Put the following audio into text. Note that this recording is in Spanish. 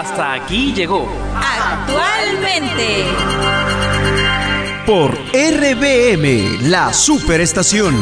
hasta aquí llegó. Actualmente. Por RBM, la superestación.